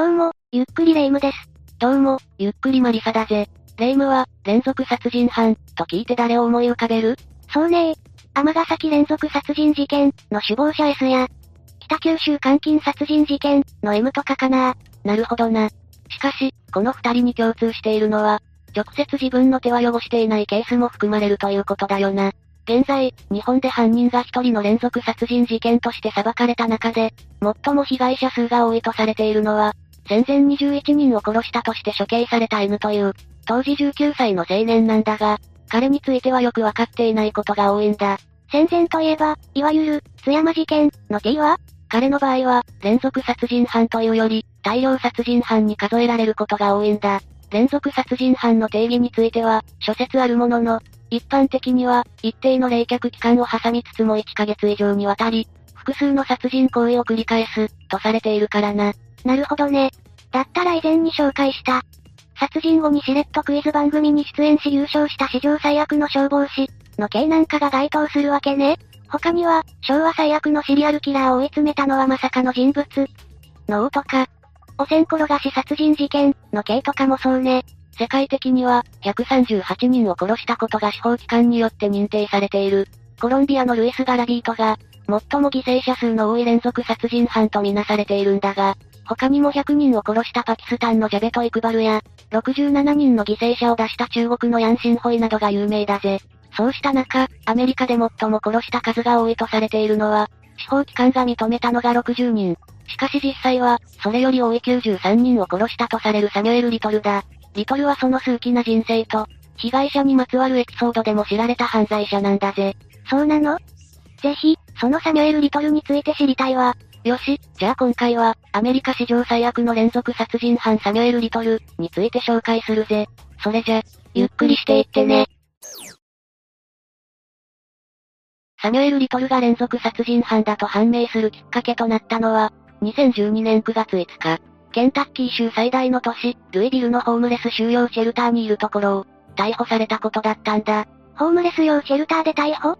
どうも、ゆっくりレ夢ムです。どうも、ゆっくりマリサだぜ。レ夢ムは、連続殺人犯、と聞いて誰を思い浮かべる？そうね尼崎連続殺人事件、の首謀者 S や、北九州監禁殺人事件、の M とかかななるほどな。しかし、この二人に共通しているのは、直接自分の手は汚していないケースも含まれるということだよな。現在、日本で犯人が一人の連続殺人事件として裁かれた中で、最も被害者数が多いとされているのは、戦前21人を殺したとして処刑された N という、当時19歳の青年なんだが、彼についてはよくわかっていないことが多いんだ。戦前といえば、いわゆる、津山事件、の T は彼の場合は、連続殺人犯というより、大量殺人犯に数えられることが多いんだ。連続殺人犯の定義については、諸説あるものの、一般的には、一定の冷却期間を挟みつつも1ヶ月以上にわたり、複数の殺人行為を繰り返す、とされているからな。なるほどね。だったら以前に紹介した、殺人後にしれっとクイズ番組に出演し優勝した史上最悪の消防士、の系なんかが該当するわけね。他には、昭和最悪のシリアルキラーを追い詰めたのはまさかの人物。の王とか、汚染転がし殺人事件、の系とかもそうね。世界的には、138人を殺したことが司法機関によって認定されている。コロンビアのルイス・ガラビートが、最も犠牲者数の多い連続殺人犯とみなされているんだが、他にも100人を殺したパキスタンのジャベト・イクバルや、67人の犠牲者を出した中国のヤンシンホイなどが有名だぜ。そうした中、アメリカで最も殺した数が多いとされているのは、司法機関が認めたのが60人。しかし実際は、それより多い93人を殺したとされるサミュエル・リトルだ。リトルはその数奇な人生と、被害者にまつわるエピソードでも知られた犯罪者なんだぜ。そうなの？ぜひ、そのサミュエル・リトルについて知りたいわ。よし、じゃあ今回は、アメリカ史上最悪の連続殺人犯サミュエル・リトル、について紹介するぜ。それじゃ、ゆっくりしていってね。サミュエル・リトルが連続殺人犯だと判明するきっかけとなったのは、2012年9月5日、ケンタッキー州最大の都市、ルイビルのホームレス収容シェルターにいるところを、逮捕されたことだったんだ。ホームレス用シェルターで逮捕？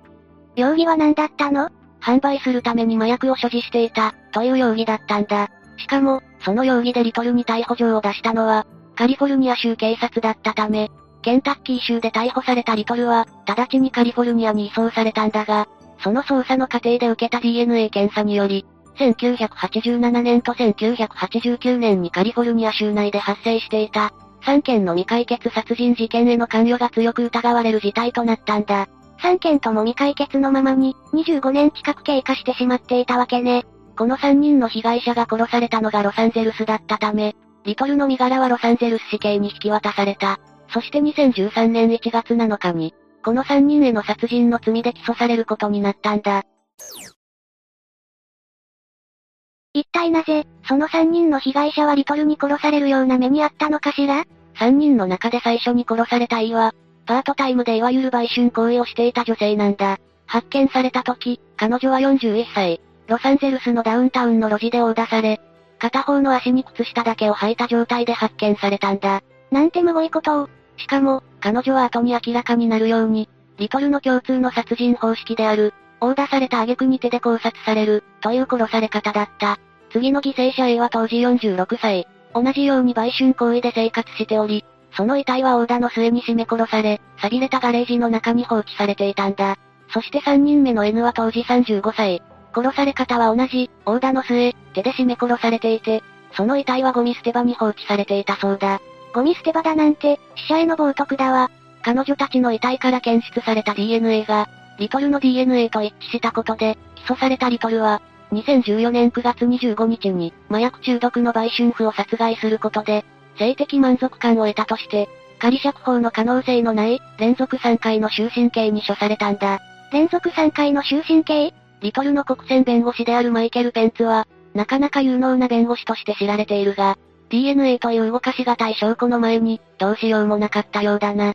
容疑は何だったの？販売するために麻薬を所持していた、という容疑だったんだ。しかも、その容疑でリトルに逮捕状を出したのは、カリフォルニア州警察だったため、ケンタッキー州で逮捕されたリトルは、直ちにカリフォルニアに移送されたんだが、その捜査の過程で受けた DNA 検査により、1987年と1989年にカリフォルニア州内で発生していた、3件の未解決殺人事件への関与が強く疑われる事態となったんだ。3件とも未解決のままに、25年近く経過してしまっていたわけね。この3人の被害者が殺されたのがロサンゼルスだったため、リトルの身柄はロサンゼルス市警に引き渡された。そして2013年1月7日に、この3人への殺人の罪で起訴されることになったんだ。一体なぜ、その3人の被害者はリトルに殺されるような目にあったのかしら ?3 人の中で最初に殺された E は、パートタイムでいわゆる売春行為をしていた女性なんだ。発見された時、彼女は41歳。ロサンゼルスのダウンタウンの路地で殴打され、片方の足に靴下だけを履いた状態で発見されたんだ。なんてむごいことを。しかも、彼女は後に明らかになるように、リトルの共通の殺人方式である、殴打された挙句に手で考察される、という殺され方だった。次の犠牲者 A は当時46歳。同じように売春行為で生活しており、その遺体は大田の末に締め殺され、錆びれたガレージの中に放置されていたんだ。そして3人目の N は当時35歳。殺され方は同じ、大田の末、手で締め殺されていて、その遺体はゴミ捨て場に放置されていたそうだ。ゴミ捨て場だなんて、死者への冒涜だわ。彼女たちの遺体から検出された DNA が、リトルの DNA と一致したことで、起訴されたリトルは、2014年9月25日に、麻薬中毒の売春婦を殺害することで、性的満足感を得たとして、仮釈放の可能性のない、連続3回の終身刑に処されたんだ。連続3回の終身刑？リトルの国選弁護士であるマイケル・ペンツは、なかなか有能な弁護士として知られているが、DNA という動かしがたい証拠の前に、どうしようもなかったようだな。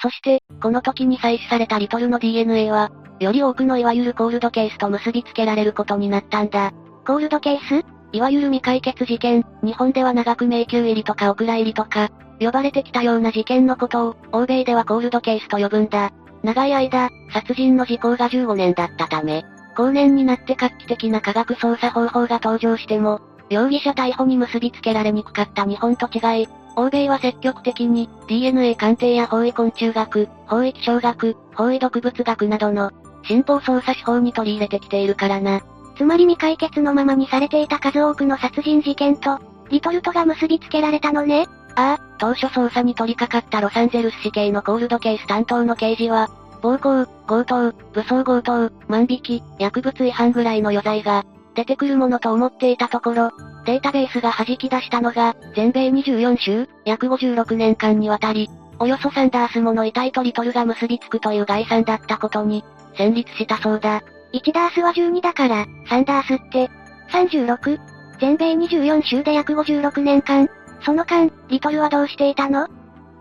そして、この時に採取されたリトルの DNA は、より多くのいわゆるコールドケースと結びつけられることになったんだ。コールドケース？いわゆる未解決事件、日本では長く迷宮入りとかお蔵入りとか、呼ばれてきたような事件のことを、欧米ではコールドケースと呼ぶんだ。長い間、殺人の時効が15年だったため、後年になって画期的な科学捜査方法が登場しても、容疑者逮捕に結びつけられにくかった日本と違い、欧米は積極的に DNA 鑑定や法医昆虫学、法医気象学、法医毒物学などの進歩捜査手法に取り入れてきているからな。つまり未解決のままにされていた数多くの殺人事件と、リトルトが結びつけられたのね。ああ、当初捜査に取り掛かったロサンゼルス市警のコールドケース担当の刑事は、暴行、強盗、武装強盗、万引き、薬物違反ぐらいの余罪が、出てくるものと思っていたところ、データベースが弾き出したのが、全米24州、約56年間にわたり、およそ3ダースもの遺体とリトルが結びつくという概算だったことに、戦慄したそうだ。1ダースは12だから、3ダースって、36? 全米24州で約56年間。その間、リトルはどうしていたの？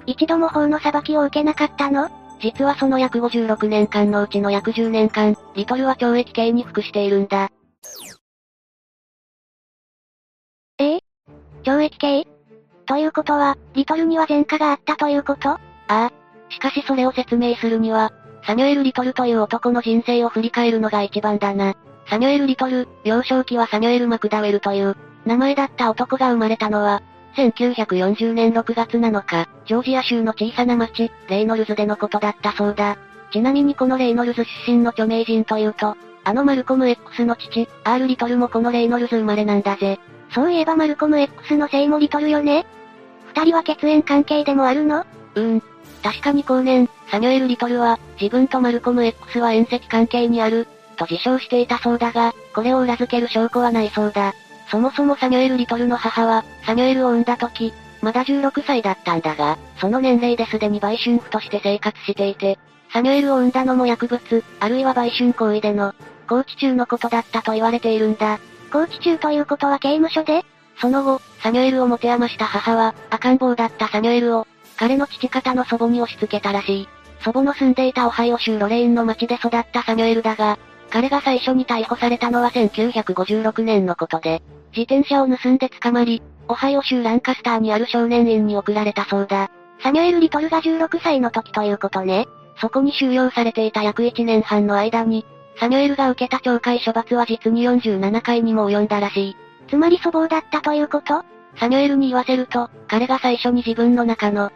一度も法の裁きを受けなかったの？実はその約56年間のうちの約10年間、リトルは懲役刑に服しているんだ。ええ？懲役刑？ということは、リトルには前科があったということ？ああ。しかしそれを説明するには、サミュエル・リトルという男の人生を振り返るのが一番だな。サミュエル・リトル、幼少期はサミュエル・マクダウェルという、名前だった男が生まれたのは、1940年6月7日、ジョージア州の小さな町、レイノルズでのことだったそうだ。ちなみにこのレイノルズ出身の著名人というと、あのマルコム X の父、アール・リトルもこのレイノルズ生まれなんだぜ。そういえばマルコム X の姓もリトルよね二人は血縁関係でもあるのうーん。確かに後年、サミュエル・リトルは、自分とマルコム X は縁石関係にある、と自称していたそうだが、これを裏付ける証拠はないそうだ。そもそもサミュエル・リトルの母は、サミュエルを産んだ時、まだ16歳だったんだが、その年齢ですでに売春婦として生活していて、サミュエルを産んだのも薬物、あるいは売春行為での、拘置中のことだったと言われているんだ。拘置中ということは刑務所で？その後、サミュエルを持て余した母は、赤ん坊だったサミュエルを、彼の父方の祖母に押し付けたらしい。祖母の住んでいたオハイオ州ロレーンの町で育ったサミュエルだが、彼が最初に逮捕されたのは1956年のことで、自転車を盗んで捕まり、オハイオ州ランカスターにある少年院に送られたそうだ。サミュエル・リトルが16歳の時ということね。そこに収容されていた約1年半の間に、サミュエルが受けた懲戒処罰は実に47回にも及んだらしい。つまり粗暴だったということ？サミュエルに言わせると、彼が最初に自分の中の、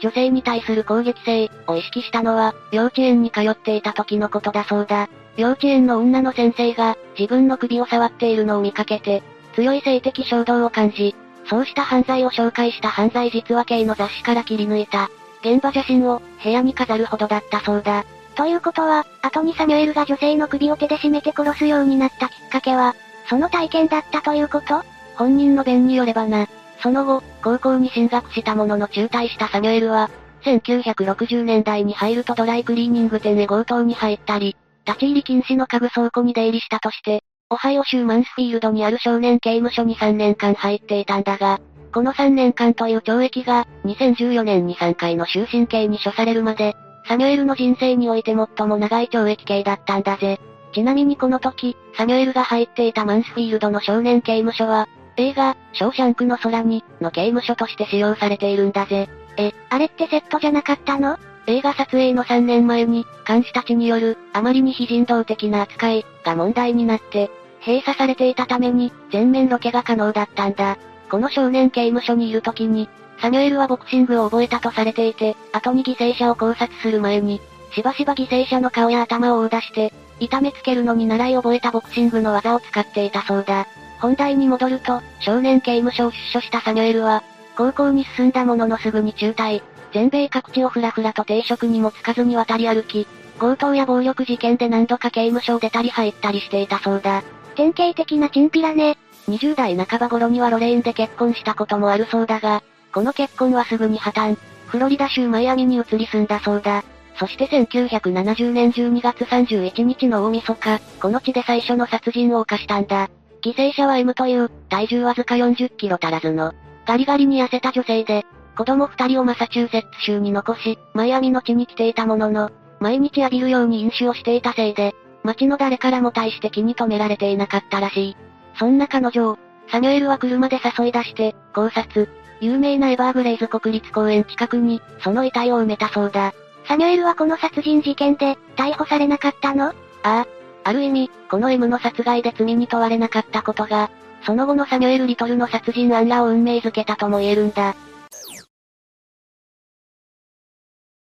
女性に対する攻撃性を意識したのは、幼稚園に通っていた時のことだそうだ。幼稚園の女の先生が、自分の首を触っているのを見かけて、強い性的衝動を感じ、そうした犯罪を紹介した犯罪実話系の雑誌から切り抜いた、現場写真を部屋に飾るほどだったそうだ。ということは、後にサミュエルが女性の首を手で絞めて殺すようになったきっかけは、その体験だったということ？本人の弁によればな。その後、高校に進学したものの中退したサミュエルは、1960年代に入るとドライクリーニング店へ強盗に入ったり、立ち入り禁止の家具倉庫に出入りしたとして、オハイオ州マンスフィールドにある少年刑務所に3年間入っていたんだが、この3年間という懲役が、2014年に3回の終身刑に処されるまで、サミュエルの人生において最も長い懲役刑だったんだぜ。ちなみにこの時、サミュエルが入っていたマンスフィールドの少年刑務所は、映画、ショーシャンクの空に、の刑務所として使用されているんだぜ。え、あれってセットじゃなかったの？映画撮影の3年前に、監視たちによる、あまりに非人道的な扱い、が問題になって、閉鎖されていたために、全面ロケが可能だったんだ。この少年刑務所にいる時に、サミュエルはボクシングを覚えたとされていて、後に犠牲者を考察する前に、しばしば犠牲者の顔や頭を追出して、痛めつけるのに習い覚えたボクシングの技を使っていたそうだ。本題に戻ると、少年刑務所を出所したサミュエルは、高校に進んだもののすぐに中退、全米各地をふらふらと定職にもつかずに渡り歩き、強盗や暴力事件で何度か刑務所を出たり入ったりしていたそうだ。典型的なチンピラね。20代半ば頃にはロレーンで結婚したこともあるそうだが、この結婚はすぐに破綻。フロリダ州マイアミに移り住んだそうだ。そして1970年12月31日の大晦日、この地で最初の殺人を犯したんだ。犠牲者は M という、体重わずか40キロ足らずの、ガリガリに痩せた女性で、子供二人をマサチューセッツ州に残し、マイアミの地に来ていたものの、毎日浴びるように飲酒をしていたせいで、街の誰からも大して気に留められていなかったらしい。そんな彼女を、サミュエルは車で誘い出して、考察。有名なエバーグレイズ国立公園近くに、その遺体を埋めたそうだ。サミュエルはこの殺人事件で、逮捕されなかったの？ああ。ある意味、この M の殺害で罪に問われなかったことが、その後のサミュエル・リトルの殺人案らを運命づけたとも言えるんだ。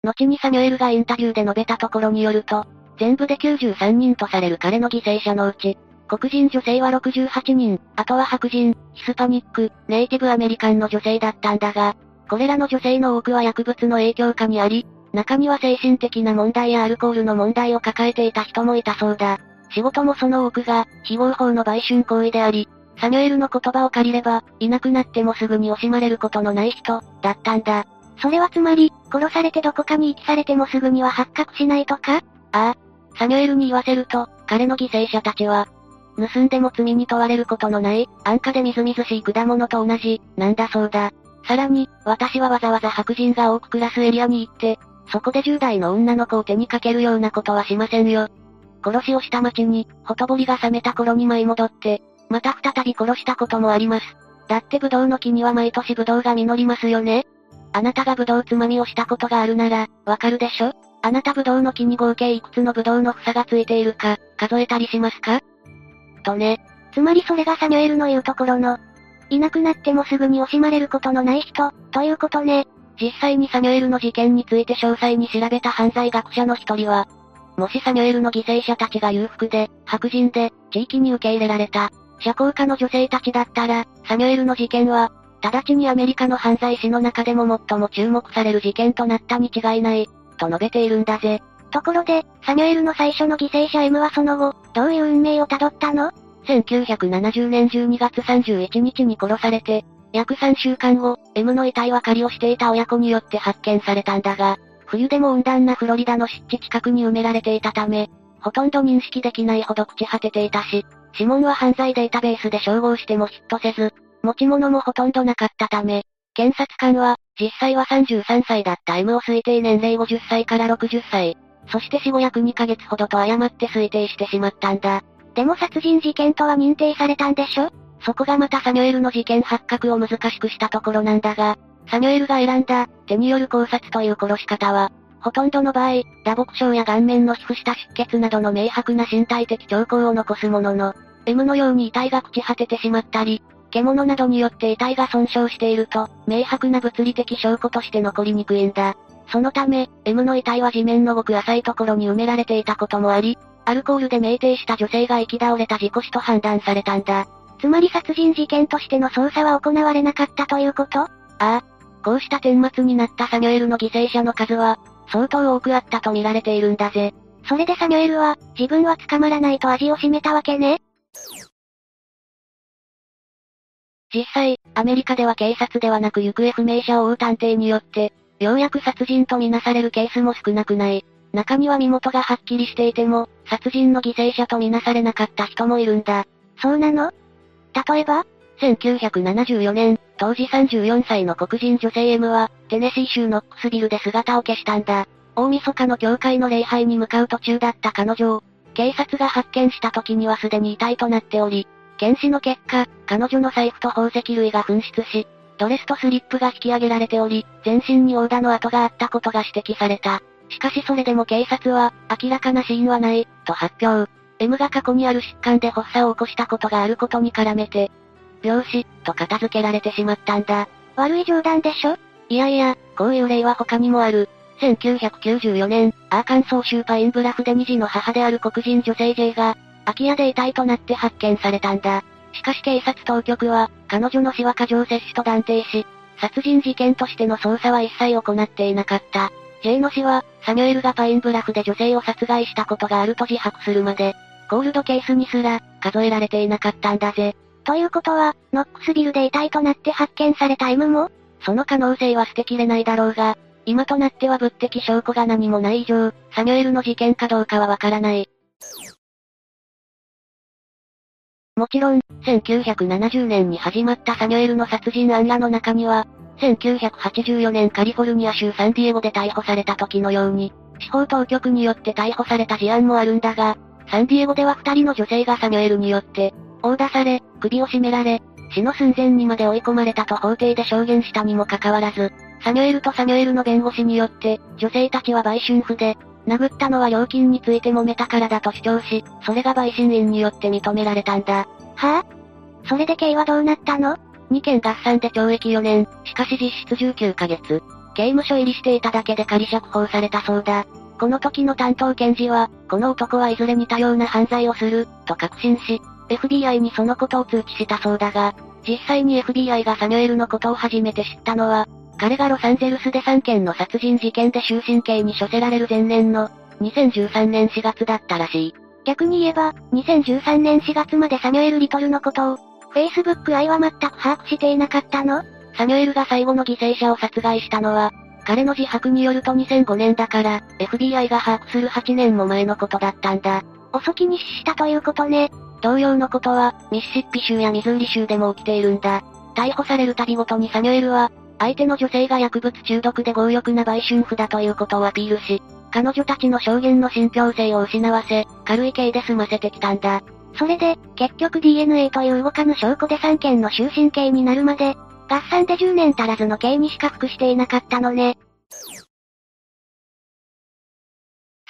後にサミュエルがインタビューで述べたところによると、全部で93人とされる彼の犠牲者のうち、黒人女性は68人、あとは白人、ヒスパニック、ネイティブアメリカンの女性だったんだが、これらの女性の多くは薬物の影響下にあり、中には精神的な問題やアルコールの問題を抱えていた人もいたそうだ。仕事もその多くが、非合法の売春行為であり、サミュエルの言葉を借りれば、いなくなってもすぐに惜しまれることのない人、だったんだ。それはつまり、殺されてどこかに遺棄されてもすぐには発覚しないとか？ああ。サミュエルに言わせると、彼の犠牲者たちは、盗んでも罪に問われることのない、安価でみずみずしい果物と同じ、なんだそうだ。さらに、私はわざわざ白人が多く暮らすエリアに行って、そこで10代の女の子を手にかけるようなことはしませんよ。殺しをした町に、ほとぼりが冷めた頃に舞い戻って、また再び殺したこともあります。だってブドウの木には毎年ブドウが実りますよねあなたがブドウつまみをしたことがあるなら、わかるでしょ？あなたブドウの木に合計いくつのブドウの房がついているか、数えたりしますか？とね。つまりそれがサミュエルの言うところの、いなくなってもすぐに惜しまれることのない人、ということね。実際にサミュエルの事件について詳細に調べた犯罪学者の一人は、もしサミュエルの犠牲者たちが裕福で、白人で、地域に受け入れられた、社交家の女性たちだったら、サミュエルの事件は、直ちにアメリカの犯罪史の中でも最も注目される事件となったに違いない、と述べているんだぜ。ところで、サミュエルの最初の犠牲者 M はその後、どういう運命をたどったの ?1970 年12月31日に殺されて、約3週間後、M の遺体は狩りをしていた親子によって発見されたんだが、冬でも温暖なフロリダの湿地近くに埋められていたため、ほとんど認識できないほど朽ち果てていたし、指紋は犯罪データベースで照合してもヒットせず、持ち物もほとんどなかったため、検察官は、実際は33歳だった M を推定年齢50歳から60歳、そして死後約2ヶ月ほどと誤って推定してしまったんだ。でも殺人事件とは認定されたんでしょ？そこがまたサミュエルの事件発覚を難しくしたところなんだが、サミュエルが選んだ、手による考察という殺し方は、ほとんどの場合、打撲傷や顔面の皮膚下出血などの明白な身体的兆候を残すものの、M のように遺体が朽ち果ててしまったり、獣などによって遺体が損傷していると、明白な物理的証拠として残りにくいんだ。そのため、M の遺体は地面のごく浅いところに埋められていたこともあり、アルコールで酩酊した女性が生き倒れた事故死と判断されたんだ。つまり殺人事件としての捜査は行われなかったということ？ああ。こうした顛末になったサミュエルの犠牲者の数は、相当多くあったと見られているんだぜ。それでサミュエルは、自分は捕まらないと味を占めたわけね実際、アメリカでは警察ではなく行方不明者を追う探偵によって、ようやく殺人とみなされるケースも少なくない。中には身元がはっきりしていても、殺人の犠牲者とみなされなかった人もいるんだ。そうなの？例えば1974年、当時34歳の黒人女性 M は、テネシー州ノックスビルで姿を消したんだ。大晦日の教会の礼拝に向かう途中だった彼女を、警察が発見した時にはすでに遺体となっており、検視の結果、彼女の財布と宝石類が紛失し、ドレスとスリップが引き上げられており、全身に殴打の跡があったことが指摘された。しかしそれでも警察は、明らかな死因はない、と発表。M が過去にある疾患で発作を起こしたことがあることに絡めて、病死、と片付けられてしまったんだ。悪い冗談でしょ？いやいや、こういう例は他にもある。1994年、アーカンソー州パインブラフで2児の母である黒人女性 J が、空き家で遺体となって発見されたんだ。しかし警察当局は、彼女の死は過剰摂取と断定し、殺人事件としての捜査は一切行っていなかった。J の死は、サミュエルがパインブラフで女性を殺害したことがあると自白するまで、コールドケースにすら、数えられていなかったんだぜ。ということは、ノックスビルで遺体となって発見された M も？その可能性は捨てきれないだろうが、今となっては物的証拠が何もない以上、サミュエルの事件かどうかはわからない。もちろん、1970年に始まったサミュエルの殺人案らの中には、1984年カリフォルニア州サンディエゴで逮捕された時のように、司法当局によって逮捕された事案もあるんだが、サンディエゴでは二人の女性がサミュエルによって、殴打され、首を絞められ、死の寸前にまで追い込まれたと法廷で証言したにもかかわらず、サミュエルとサミュエルの弁護士によって、女性たちは売春婦で、殴ったのは料金について揉めたからだと主張し、それが陪審員によって認められたんだ。はぁ、あ、それで刑はどうなったの ?2 件合算で懲役4年、しかし実質19ヶ月。刑務所入りしていただけで仮釈放されたそうだ。この時の担当検事は、この男はいずれ似たような犯罪をする、と確信し、FBI にそのことを通知したそうだが、実際に FBI がサミュエルのことを初めて知ったのは、彼がロサンゼルスで3件の殺人事件で終身刑に処せられる前年の、2013年4月だったらしい。逆に言えば、2013年4月までサミュエル・リトルのことを、Facebook 愛は全く把握していなかったの？サミュエルが最後の犠牲者を殺害したのは、彼の自白によると2005年だから、FBI が把握する8年も前のことだったんだ。遅きに死したということね。同様のことは、ミシシッピ州やミズーリ州でも起きているんだ。逮捕されるたびごとにサミュエルは、相手の女性が薬物中毒で強欲な売春婦だということをアピールし、彼女たちの証言の信憑性を失わせ、軽い刑で済ませてきたんだ。それで、結局 DNA という動かぬ証拠で3件の終身刑になるまで、合算で10年足らずの刑にしか服していなかったのね。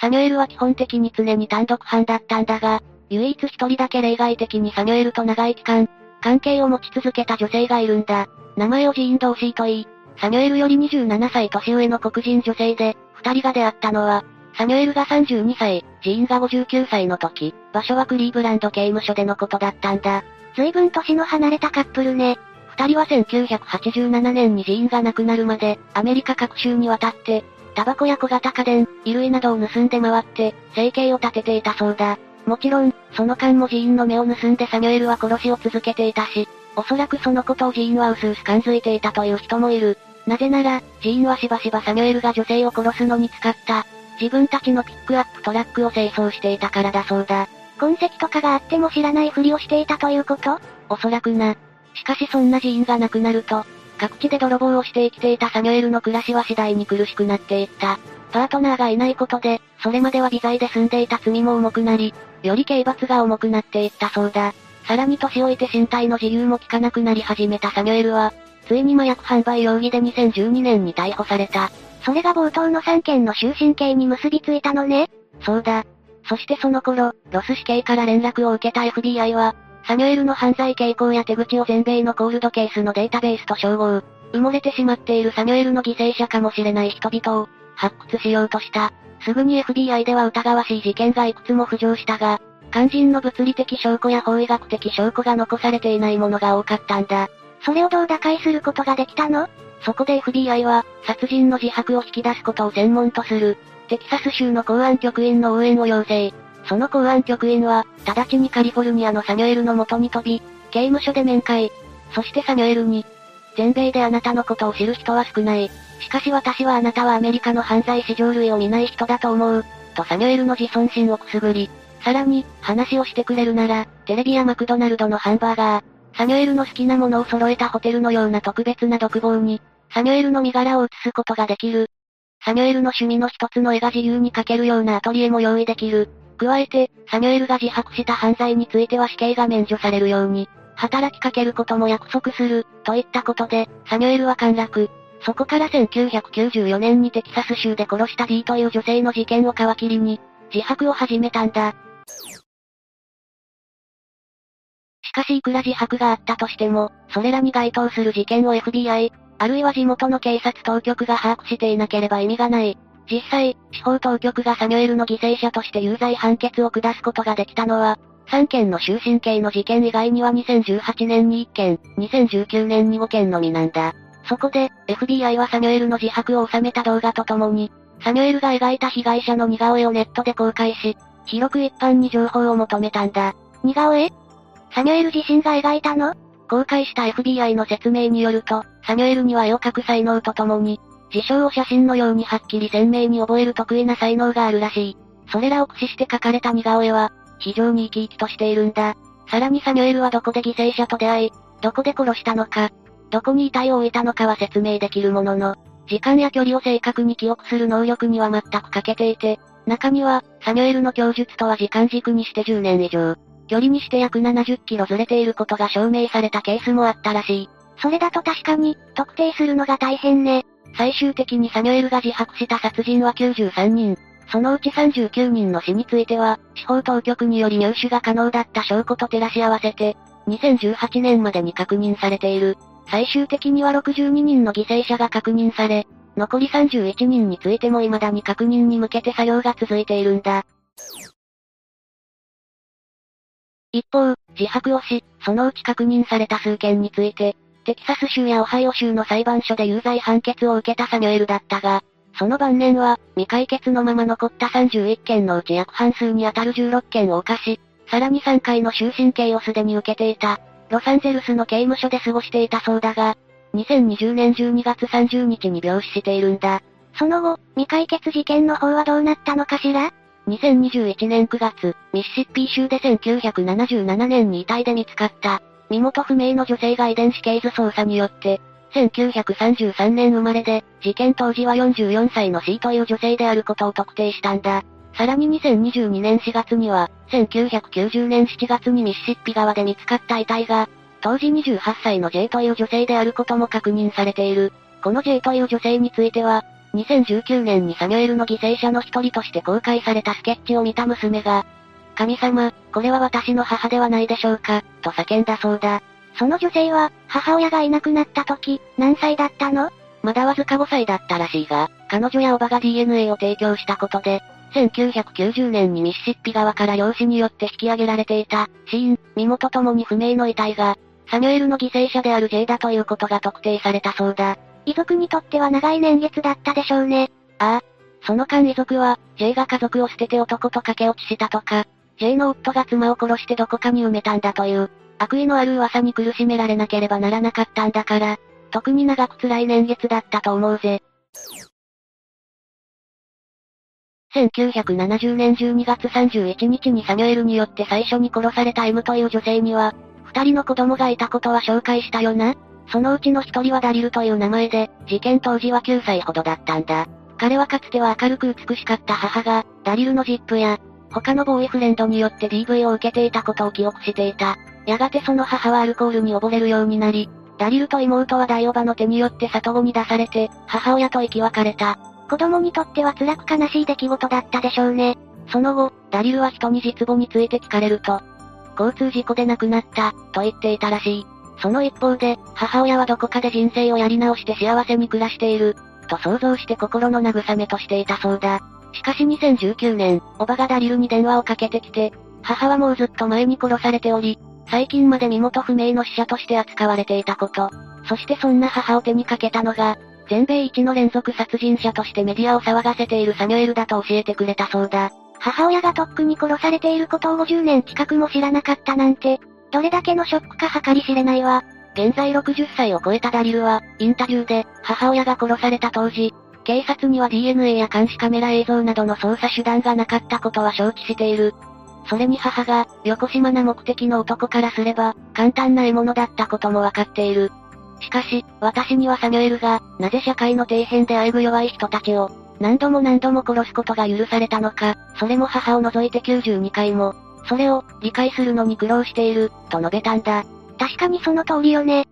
サミュエルは基本的に常に単独犯だったんだが、唯一一人だけ例外的にサミュエルと長い期間、関係を持ち続けた女性がいるんだ。名前をジーン・ドーシーと言い、サミュエルより27歳年上の黒人女性で、二人が出会ったのは、サミュエルが32歳、ジーンが59歳の時、場所はクリーブランド刑務所でのことだったんだ。随分年の離れたカップルね。二人は1987年にジーンが亡くなるまで、アメリカ各州に渡って、タバコや小型家電、衣類などを盗んで回って、生計を立てていたそうだ。もちろん、その間もジーンの目を盗んでサミュエルは殺しを続けていたし、おそらくそのことをジーンは薄々感づいていたという人もいる。なぜなら、ジーンはしばしばサミュエルが女性を殺すのに使った、自分たちのピックアップトラックを清掃していたからだそうだ。痕跡とかがあっても知らないふりをしていたということ？おそらくな。しかしそんな寺院が亡くなると、各地で泥棒をして生きていたサミュエルの暮らしは次第に苦しくなっていった。パートナーがいないことで、それまでは微罪で済んでいた罪も重くなり、より刑罰が重くなっていったそうだ。さらに年老いて身体の自由も効かなくなり始めたサミュエルは、ついに麻薬販売容疑で2012年に逮捕された。それが冒頭の3件の終身刑に結びついたのね。そうだ。そしてその頃、ロス死刑から連絡を受けた FBI は、サミュエルの犯罪傾向や手口を全米のコールドケースのデータベースと照合。埋もれてしまっているサミュエルの犠牲者かもしれない人々を、発掘しようとした。すぐに FBI では疑わしい事件がいくつも浮上したが、肝心の物理的証拠や法医学的証拠が残されていないものが多かったんだ。それをどう打開することができたの？そこで FBI は、殺人の自白を引き出すことを専門とする、テキサス州の公安局員の応援を要請。その公安局員は、直ちにカリフォルニアのサミュエルの元に飛び、刑務所で面会。そしてサミュエルに、全米であなたのことを知る人は少ない。しかし私はあなたはアメリカの犯罪史上類を見ない人だと思う。とサミュエルの自尊心をくすぐり。さらに、話をしてくれるなら、テレビやマクドナルドのハンバーガー、サミュエルの好きなものを揃えたホテルのような特別な独房に、サミュエルの身柄を移すことができる。サミュエルの趣味の一つの絵が自由に描けるようなアトリエも用意できる。加えて、サミュエルが自白した犯罪については死刑が免除されるように、働きかけることも約束する、といったことで、サミュエルは陥落。そこから1994年にテキサス州で殺した D という女性の事件を皮切りに、自白を始めたんだ。しかしいくら自白があったとしても、それらに該当する事件を FBI、あるいは地元の警察当局が把握していなければ意味がない。実際、司法当局がサミュエルの犠牲者として有罪判決を下すことができたのは、3件の終身刑の事件以外には2018年に1件、2019年に5件のみなんだ。そこで、FBI はサミュエルの自白を収めた動画とともに、サミュエルが描いた被害者の似顔絵をネットで公開し、広く一般に情報を求めたんだ。似顔絵？サミュエル自身が描いたの？公開した FBI の説明によると、サミュエルには絵を描く才能とともに、事象を写真のようにはっきり鮮明に覚える得意な才能があるらしい。それらを駆使して描かれた似顔絵は、非常に生き生きとしているんだ。さらにサミュエルはどこで犠牲者と出会い、どこで殺したのか、どこに遺体を置いたのかは説明できるものの、時間や距離を正確に記憶する能力には全く欠けていて、中には、サミュエルの供述とは時間軸にして10年以上、距離にして約70キロずれていることが証明されたケースもあったらしい。それだと確かに、特定するのが大変ね。最終的にサミュエルが自白した殺人は93人。そのうち39人の死については、司法当局により入手が可能だった証拠と照らし合わせて、2018年までに確認されている。最終的には62人の犠牲者が確認され、残り31人についても未だに確認に向けて作業が続いているんだ。一方、自白をし、そのうち確認された数件について、テキサス州やオハイオ州の裁判所で有罪判決を受けたサミュエルだったが、その晩年は、未解決のまま残った31件のうち約半数に当たる16件を犯し、さらに3回の終身刑をすでに受けていた、ロサンゼルスの刑務所で過ごしていたそうだが、2020年12月30日に病死しているんだ。その後、未解決事件の方はどうなったのかしら？2021年9月、ミシシッピー州で1977年に遺体で見つかった、身元不明の女性が遺伝子系図操作によって、1933年生まれで、事件当時は44歳の C という女性であることを特定したんだ。さらに2022年4月には、1990年7月にミシシッピ川で見つかった遺体が、当時28歳の J という女性であることも確認されている。この J という女性については、2019年にサミュエルの犠牲者の一人として公開されたスケッチを見た娘が、神様、これは私の母ではないでしょうか、と叫んだそうだ。その女性は、母親がいなくなった時、何歳だったの？まだわずか5歳だったらしいが、彼女やおばが DNA を提供したことで、1990年にミシシッピ川から漁師によって引き上げられていた、死因、身元ともに不明の遺体が、サミュエルの犠牲者である J だということが特定されたそうだ。遺族にとっては長い年月だったでしょうね。ああ。その間遺族は、J が家族を捨てて男と駆け落ちしたとか、J の夫が妻を殺してどこかに埋めたんだという、悪意のある噂に苦しめられなければならなかったんだから、特に長く辛い年月だったと思うぜ。1970年12月31日にサミュエルによって最初に殺された M という女性には、二人の子供がいたことは紹介したよなそのうちの一人はダリルという名前で、事件当時は9歳ほどだったんだ。彼はかつては明るく美しかった母が、ダリルのジップや、他のボーイフレンドによって DV を受けていたことを記憶していた。やがてその母はアルコールに溺れるようになり、ダリルと妹は大おばの手によって里子に出されて、母親と生き別れた。子供にとっては辛く悲しい出来事だったでしょうね。その後、ダリルは人に実母について聞かれると、交通事故で亡くなった、と言っていたらしい。その一方で、母親はどこかで人生をやり直して幸せに暮らしている、と想像して心の慰めとしていたそうだ。しかし2019年、おばがダリルに電話をかけてきて、母はもうずっと前に殺されており、最近まで身元不明の死者として扱われていたこと。そしてそんな母を手にかけたのが、全米一の連続殺人者としてメディアを騒がせているサミュエルだと教えてくれたそうだ。母親がとっくに殺されていることを50年近くも知らなかったなんて、どれだけのショックか計り知れないわ。現在60歳を超えたダリルは、インタビューで、母親が殺された当時、警察には DNA や監視カメラ映像などの捜査手段がなかったことは承知している。それに母が、横島な目的の男からすれば、簡単な獲物だったこともわかっている。しかし、私にはサミュエルが、なぜ社会の底辺であえぐ弱い人たちを、何度も何度も殺すことが許されたのか、それも母を除いて92回も、それを、理解するのに苦労している、と述べたんだ。確かにその通りよね。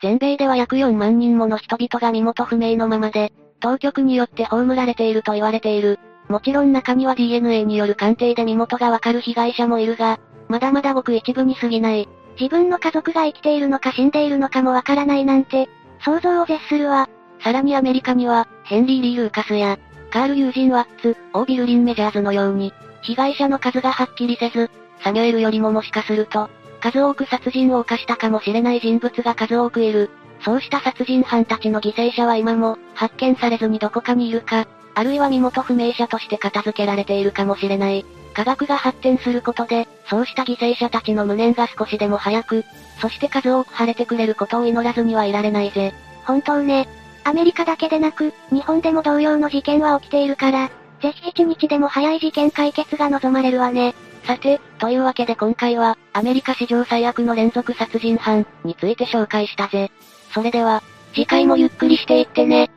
全米では約4万人もの人々が身元不明のままで、当局によって葬られていると言われている。もちろん中には DNA による鑑定で身元がわかる被害者もいるが、まだまだごく一部に過ぎない。自分の家族が生きているのか死んでいるのかもわからないなんて、想像を絶するわ。さらにアメリカには、ヘンリー・リー・ルーカスや、カール・ユージン・ワッツ、オービル・リン・メジャーズのように、被害者の数がはっきりせず、サミュエルよりももしかすると、数多く殺人を犯したかもしれない人物が数多くいる。そうした殺人犯たちの犠牲者は今も、発見されずにどこかにいるか、あるいは身元不明者として片付けられているかもしれない。科学が発展することで、そうした犠牲者たちの無念が少しでも早く、そして数多く晴れてくれることを祈らずにはいられないぜ。本当ね。アメリカだけでなく、日本でも同様の事件は起きているから、ぜひ一日でも早い事件解決が望まれるわね。さて、というわけで今回は、アメリカ史上最悪の連続殺人犯について紹介したぜ。それでは、次回もゆっくりしていってね。